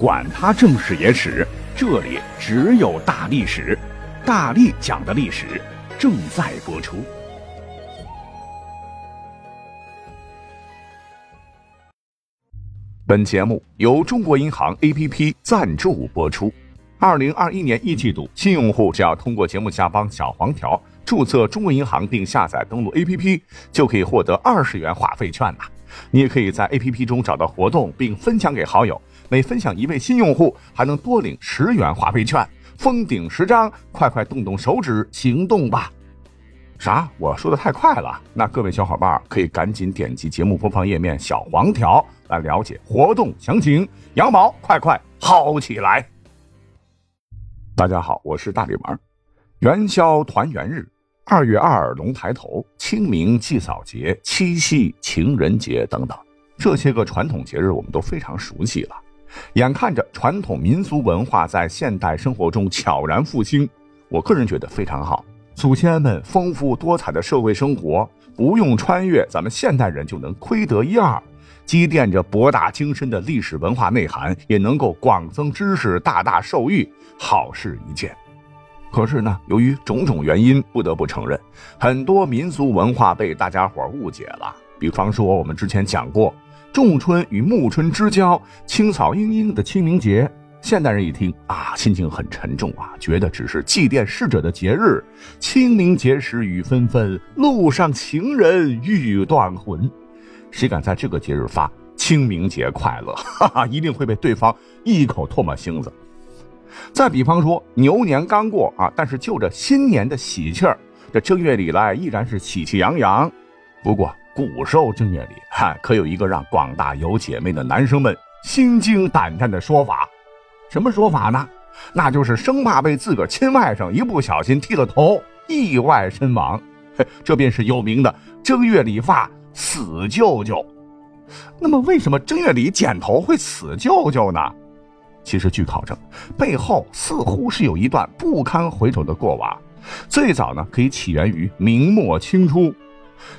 管他正史野史，这里只有大历史，大力讲的历史正在播出。本节目由中国银行 APP 赞助播出。二零二一年一季度，新用户只要通过节目下方小黄条注册中国银行并下载登录 APP，就可以获得二十元话费券呐。你也可以在 APP 中找到活动并分享给好友。每分享一位新用户，还能多领十元话费券，封顶十张，快快动动手指行动吧！啥？我说的太快了？那各位小伙伴可以赶紧点击节目播放页面小黄条来了解活动详情。羊毛快快薅起来！大家好，我是大力丸。元宵团圆日，二月二龙抬头，清明祭扫节，七夕情人节等等，这些个传统节日我们都非常熟悉了。眼看着传统民俗文化在现代生活中悄然复兴，我个人觉得非常好。祖先们丰富多彩的社会生活，不用穿越，咱们现代人就能窥得一二，积淀着博大精深的历史文化内涵，也能够广增知识，大大受益，好事一件。可是呢，由于种种原因，不得不承认，很多民俗文化被大家伙误解了。比方说，我们之前讲过。仲春与暮春之交，青草茵茵的清明节，现代人一听啊，心情很沉重啊，觉得只是祭奠逝者的节日。清明节时雨纷纷，路上情人欲断魂。谁敢在这个节日发“清明节快乐”，哈哈，一定会被对方一口唾沫星子。再比方说，牛年刚过啊，但是就着新年的喜气儿，这正月里来依然是喜气洋洋。不过，古时候正月里，哈，可有一个让广大有姐妹的男生们心惊胆战的说法，什么说法呢？那就是生怕被自个儿亲外甥一不小心剃了头，意外身亡。嘿这便是有名的正月理发死舅舅。那么，为什么正月里剪头会死舅舅呢？其实，据考证，背后似乎是有一段不堪回首的过往。最早呢，可以起源于明末清初。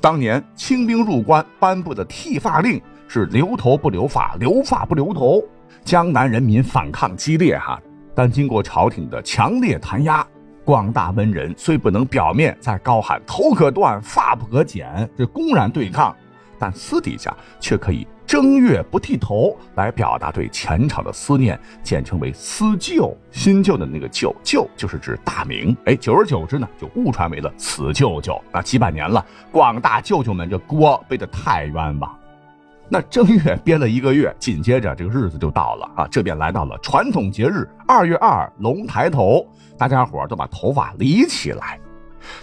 当年清兵入关颁布的剃发令是留头不留发，留发不留头。江南人民反抗激烈哈，但经过朝廷的强烈弹压，广大文人虽不能表面在高喊头可断，发不可剪，这公然对抗，但私底下却可以。正月不剃头，来表达对前朝的思念，简称为思旧。新旧的那个旧，旧就是指大明。哎，久而久之呢，就误传为了此舅舅。那几百年了，广大舅舅们这锅背得太冤枉。那正月憋了一个月，紧接着这个日子就到了啊，这便来到了传统节日二月二龙抬头，大家伙都把头发理起来。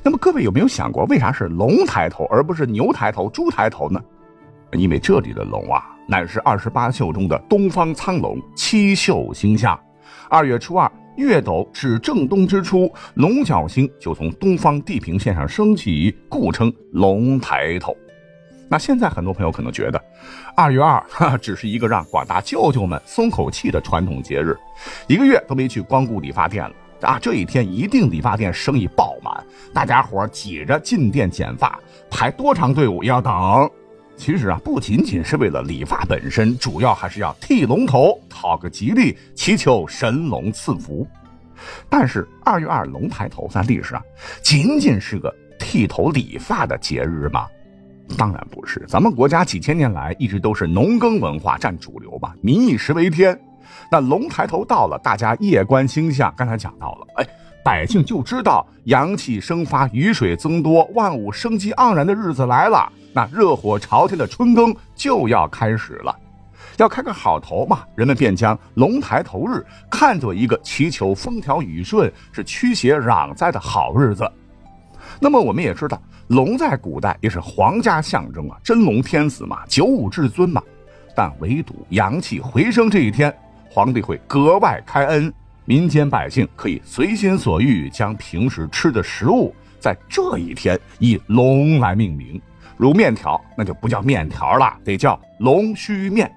那么各位有没有想过，为啥是龙抬头而不是牛抬头、猪抬头呢？因为这里的龙啊，乃是二十八宿中的东方苍龙，七宿星下，二月初二，月斗至正东之初，龙角星就从东方地平线上升起，故称龙抬头。那现在很多朋友可能觉得，二月二 哈只是一个让广大舅舅们松口气的传统节日，一个月都没去光顾理发店了啊，这一天一定理发店生意爆满，大家伙挤着进店剪发，排多长队伍也要等。其实啊，不仅仅是为了理发本身，主要还是要剃龙头，讨个吉利，祈求神龙赐福。但是二月二龙抬头在历史上仅仅是个剃头理发的节日吗？当然不是，咱们国家几千年来一直都是农耕文化占主流吧，民以食为天。那龙抬头到了，大家夜观星象，刚才讲到了，哎，百姓就知道阳气生发，雨水增多，万物生机盎然的日子来了。那热火朝天的春耕就要开始了，要开个好头嘛，人们便将龙抬头日看作一个祈求风调雨顺、是驱邪攘灾的好日子。那么我们也知道，龙在古代也是皇家象征啊，真龙天子嘛，九五至尊嘛。但唯独阳气回升这一天，皇帝会格外开恩，民间百姓可以随心所欲将平时吃的食物在这一天以龙来命名。如面条，那就不叫面条了，得叫龙须面；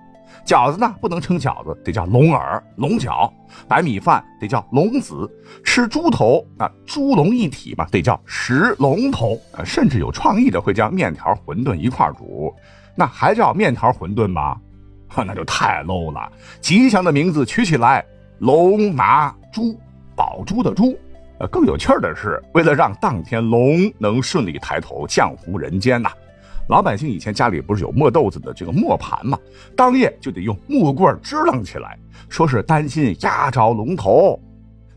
饺子呢，不能称饺子，得叫龙耳、龙饺；白米饭得叫龙子；吃猪头啊，猪龙一体嘛，得叫食龙头。啊，甚至有创意的会将面条、馄饨一块煮，那还叫面条馄饨吗？那就太 low 了。吉祥的名字取起来，龙拿猪，宝珠的珠。呃，更有趣的是，为了让当天龙能顺利抬头降服人间呐，老百姓以前家里不是有磨豆子的这个磨盘吗？当夜就得用木棍支棱起来，说是担心压着龙头。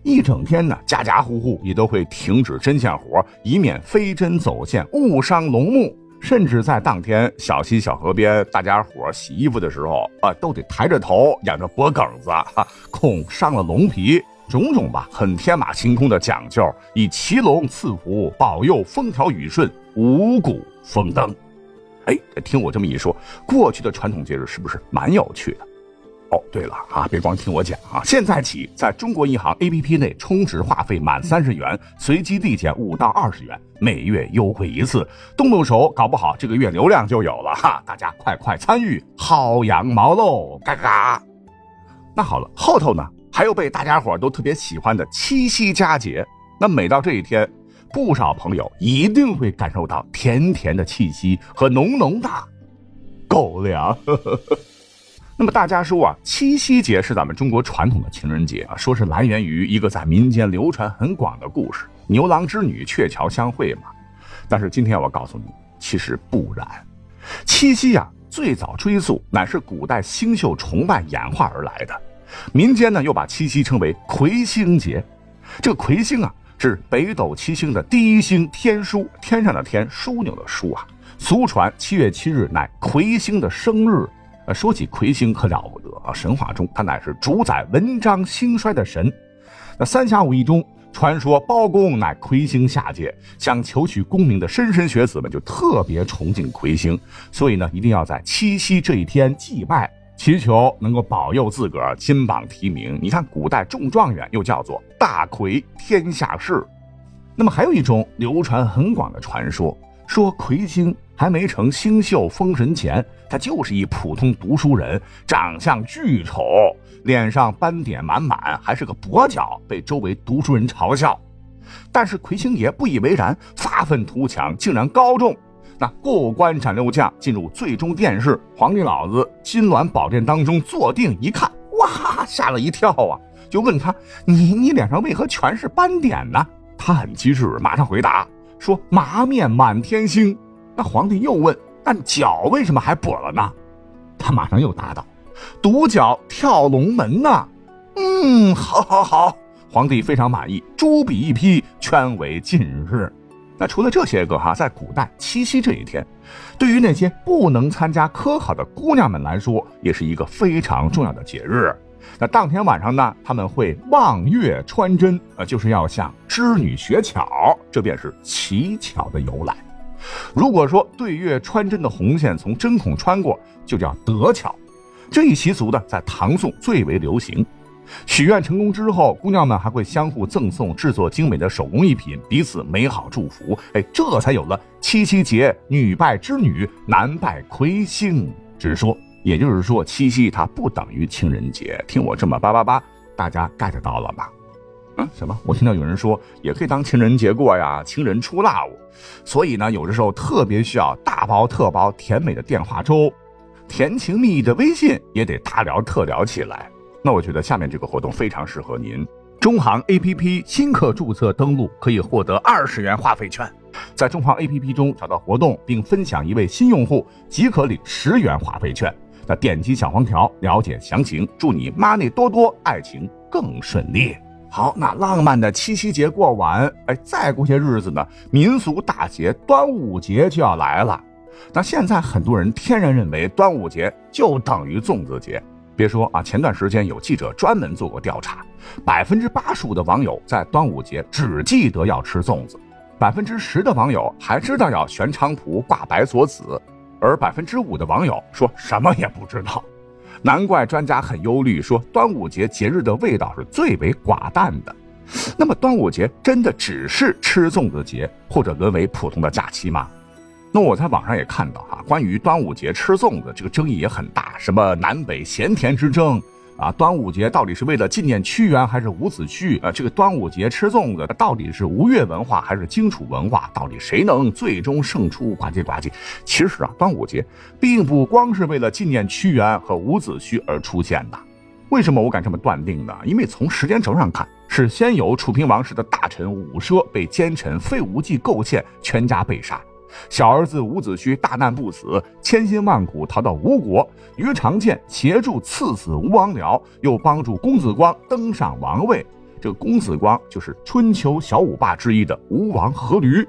一整天呢，家家户户也都会停止针线活，以免飞针走线误伤龙目。甚至在当天小溪小河边，大家伙洗衣服的时候啊，都得抬着头，仰着脖梗子，哈，恐伤了龙皮。种种吧，很天马行空的讲究，以骑龙赐福，保佑风调雨顺，五谷丰登。哎，听我这么一说，过去的传统节日是不是蛮有趣的？哦，对了啊，别光听我讲啊，现在起，在中国银行 APP 内充值话费满三十元，随机递减五到二十元，每月优惠一次，动动手，搞不好这个月流量就有了哈！大家快快参与，薅羊毛喽！嘎嘎。那好了，后头呢？还有被大家伙都特别喜欢的七夕佳节，那每到这一天，不少朋友一定会感受到甜甜的气息和浓浓的狗粮。呵呵呵那么大家说啊，七夕节是咱们中国传统的情人节啊，说是来源于一个在民间流传很广的故事——牛郎织女鹊桥相会嘛。但是今天我告诉你，其实不然。七夕啊，最早追溯乃是古代星宿崇拜演化而来的。民间呢又把七夕称为魁星节，这个魁星啊是北斗七星的第一星天枢，天上的天，枢纽的枢啊。俗传七月七日乃魁星的生日。呃，说起魁星可了不得啊，神话中他乃是主宰文章兴衰的神。那三侠五义中传说包公乃魁星下界，想求取功名的莘莘学子们就特别崇敬魁星，所以呢一定要在七夕这一天祭拜。祈求能够保佑自个儿金榜题名。你看，古代中状元又叫做大魁天下士。那么还有一种流传很广的传说，说魁星还没成星宿封神前，他就是一普通读书人，长相巨丑，脸上斑点满满，还是个跛脚，被周围读书人嘲笑。但是魁星爷不以为然，发愤图强，竟然高中。那过关斩六将进入最终殿试，皇帝老子金銮宝殿当中坐定一看，哇，吓了一跳啊！就问他：“你你脸上为何全是斑点呢？”他很机智，马上回答说：“麻面满天星。”那皇帝又问：“那脚为什么还跛了呢？”他马上又答道：“独角跳龙门呢。”嗯，好，好，好，皇帝非常满意，朱笔一批，圈为禁日。那除了这些个哈，在古代七夕这一天，对于那些不能参加科考的姑娘们来说，也是一个非常重要的节日。那当天晚上呢，他们会望月穿针，呃，就是要向织女学巧，这便是乞巧的由来。如果说对月穿针的红线从针孔穿过，就叫得巧。这一习俗呢，在唐宋最为流行。许愿成功之后，姑娘们还会相互赠送制作精美的手工艺品，彼此美好祝福。哎，这才有了七夕节，女拜织女，男拜魁星之说。也就是说，七夕它不等于情人节。听我这么叭叭叭，大家 get 到了吧？什么？我听到有人说也可以当情人节过呀，情人出 love。所以呢，有的时候特别需要大包特包甜美的电话粥，甜情蜜意的微信也得大聊特聊起来。那我觉得下面这个活动非常适合您。中行 APP 新客注册登录可以获得二十元话费券，在中行 APP 中找到活动并分享一位新用户，即可领十元话费券。那点击小黄条了解详情。祝你 money 多多，爱情更顺利。好，那浪漫的七夕节过完，哎，再过些日子呢，民俗大节端午节就要来了。那现在很多人天然认为端午节就等于粽子节。别说啊，前段时间有记者专门做过调查，百分之八十五的网友在端午节只记得要吃粽子，百分之十的网友还知道要悬菖蒲、挂白锁子，而百分之五的网友说什么也不知道。难怪专家很忧虑，说端午节节日的味道是最为寡淡的。那么端午节真的只是吃粽子节，或者沦为普通的假期吗？那我在网上也看到哈，关于端午节吃粽子这个争议也很大，什么南北咸甜之争啊，端午节到底是为了纪念屈原还是伍子胥？啊，这个端午节吃粽子到底是吴越文化还是荆楚文化？到底谁能最终胜出？呱唧呱唧。其实啊，端午节并不光是为了纪念屈原和伍子胥而出现的。为什么我敢这么断定呢？因为从时间轴上看，是先有楚平王室的大臣伍奢被奸臣费无忌构陷，全家被杀。小儿子伍子胥大难不死，千辛万苦逃到吴国，于长剑协助刺死吴王僚，又帮助公子光登上王位。这公子光就是春秋小五霸之一的吴王阖闾。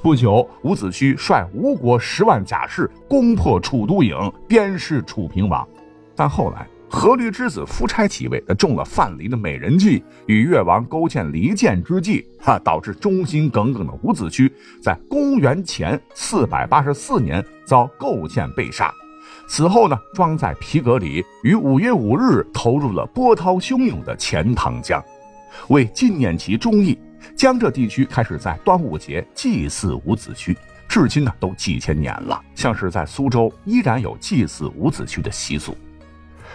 不久，伍子胥率吴国十万甲士攻破楚都郢，鞭尸楚平王。但后来，阖闾之子夫差即位，他中了范蠡的美人计，与越王勾践离间之计，哈，导致忠心耿耿的伍子胥在公元前四百八十四年遭构陷被杀。此后呢，装在皮革里，于五月五日投入了波涛汹涌的钱塘江。为纪念其忠义，江浙地区开始在端午节祭祀伍子胥，至今呢都几千年了。像是在苏州，依然有祭祀伍子胥的习俗。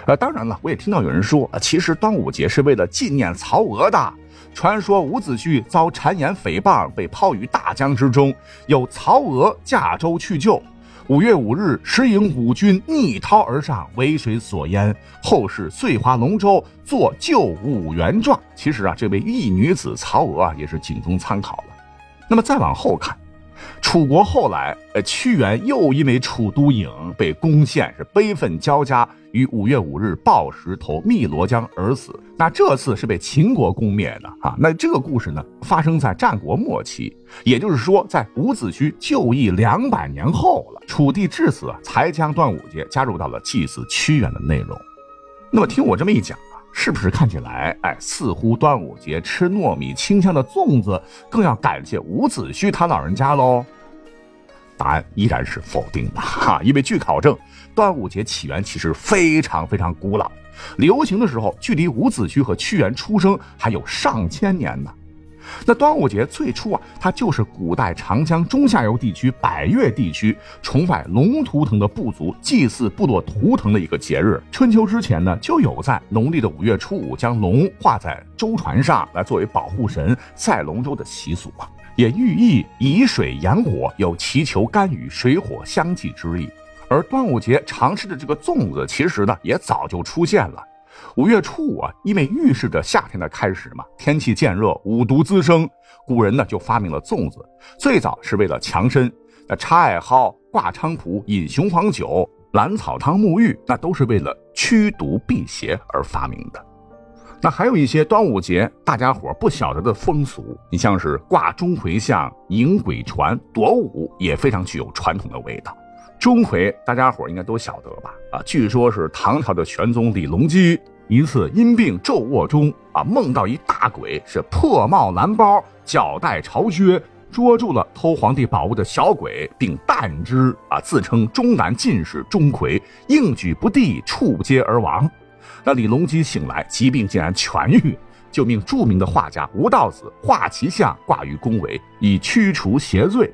呃，当然了，我也听到有人说，其实端午节是为了纪念曹娥的。传说伍子胥遭谗言诽谤，被抛于大江之中，有曹娥驾舟去救。五月五日，时引五军逆涛而上，为水所淹。后世遂划龙舟，作救五原状。其实啊，这位义女子曹娥啊，也是仅供参考了。那么再往后看。楚国后来，呃，屈原又因为楚都郢被攻陷，是悲愤交加，于五月五日抱石投汨罗江而死。那这次是被秦国攻灭的啊。那这个故事呢，发生在战国末期，也就是说，在伍子胥就义两百年后了。楚地至此才将端午节加入到了祭祀屈原的内容。那么听我这么一讲啊。是不是看起来，哎，似乎端午节吃糯米清香的粽子更要感谢伍子胥他老人家喽？答案依然是否定的哈，因为据考证，端午节起源其实非常非常古老，流行的时候距离伍子胥和屈原出生还有上千年呢。那端午节最初啊，它就是古代长江中下游地区百越地区崇拜龙图腾的部族祭祀部落图腾的一个节日。春秋之前呢，就有在农历的五月初五将龙画在舟船上来作为保护神赛龙舟的习俗啊，也寓意以水养火，有祈求甘雨、水火相济之意。而端午节常吃的这个粽子，其实呢，也早就出现了。五月初五啊，因为预示着夏天的开始嘛，天气渐热，五毒滋生，古人呢就发明了粽子。最早是为了强身，那插艾蒿、挂菖蒲、饮雄黄酒、兰草汤沐浴，那都是为了驱毒辟邪而发明的。那还有一些端午节大家伙不晓得的风俗，你像是挂钟馗像、迎鬼船、躲舞，也非常具有传统的味道。钟馗，大家伙应该都晓得吧？啊，据说是唐朝的玄宗李隆基一次因病昼卧中啊，梦到一大鬼是破帽蓝包，脚带朝靴，捉住了偷皇帝宝物的小鬼，并弹之啊，自称终南进士钟馗，应举不第，触阶而亡。那李隆基醒来，疾病竟然痊愈，就命著名的画家吴道子画其像挂于宫闱，以驱除邪罪。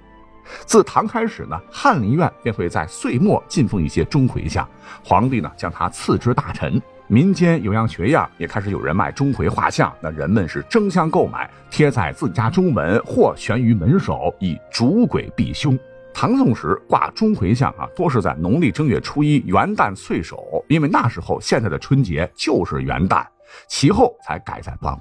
自唐开始呢，翰林院便会在岁末进奉一些钟馗像，皇帝呢将他赐之大臣。民间有样学样，也开始有人卖钟馗画像，那人们是争相购买，贴在自家中门或悬于门首，以逐鬼避凶。唐宋时挂钟馗像啊，多是在农历正月初一元旦岁首，因为那时候现在的春节就是元旦，其后才改在端午。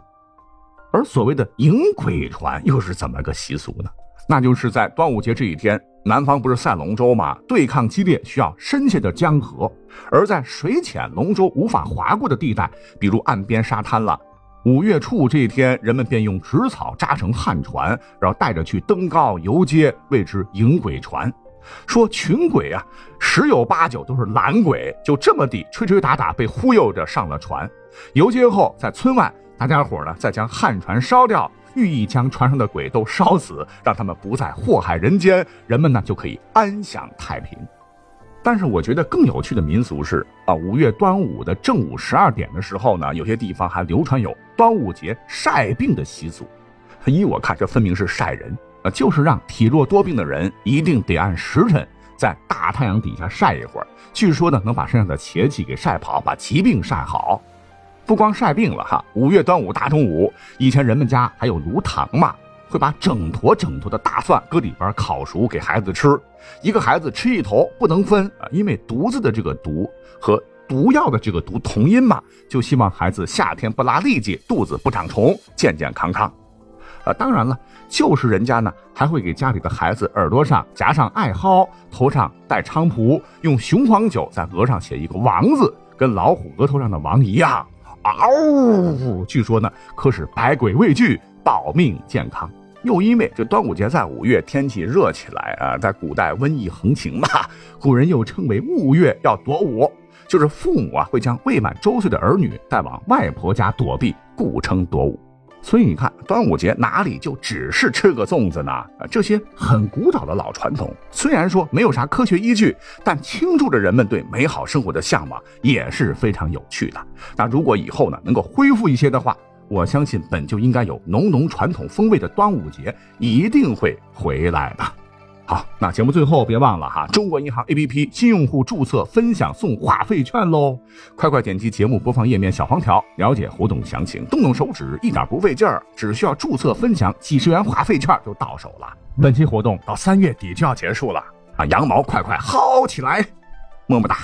而所谓的迎鬼船又是怎么个习俗呢？那就是在端午节这一天，南方不是赛龙舟吗？对抗激烈，需要深陷的江河；而在水浅龙舟无法划过的地带，比如岸边沙滩了。五月初五这一天，人们便用纸草扎成旱船，然后带着去登高游街，谓之迎鬼船。说群鬼啊，十有八九都是懒鬼，就这么地吹吹打打，被忽悠着上了船。游街后，在村外，大家伙呢再将旱船烧掉。寓意将船上的鬼都烧死，让他们不再祸害人间，人们呢就可以安享太平。但是我觉得更有趣的民俗是啊，五月端午的正午十二点的时候呢，有些地方还流传有端午节晒病的习俗。依我看，这分明是晒人啊，就是让体弱多病的人一定得按时辰在大太阳底下晒一会儿，据说呢能把身上的邪气给晒跑，把疾病晒好。不光晒病了哈，五月端午大中午，以前人们家还有炉膛嘛，会把整坨整坨的大蒜搁里边烤熟给孩子吃，一个孩子吃一头不能分啊，因为毒子的这个毒和毒药的这个毒同音嘛，就希望孩子夏天不拉痢疾，肚子不长虫，健健康康。啊，当然了，就是人家呢还会给家里的孩子耳朵上夹上艾蒿，头上戴菖蒲，用雄黄酒在额上写一个王字，跟老虎额头上的王一样。嗷！据说呢，可使百鬼畏惧，保命健康。又因为这端午节在五月，天气热起来啊，在古代瘟疫横行嘛，古人又称为戊月要躲午，就是父母啊会将未满周岁的儿女带往外婆家躲避，故称躲午。所以你看，端午节哪里就只是吃个粽子呢？这些很古老的老传统，虽然说没有啥科学依据，但倾注着人们对美好生活的向往，也是非常有趣的。那如果以后呢，能够恢复一些的话，我相信本就应该有浓浓传统风味的端午节一定会回来的。好，那节目最后别忘了哈，中国银行 APP 新用户注册分享送话费券喽！快快点击节目播放页面小黄条，了解活动详情。动动手指，一点不费劲儿，只需要注册分享几十元话费券就到手了。本期活动到三月底就要结束了啊，羊毛快快薅起来，么么哒！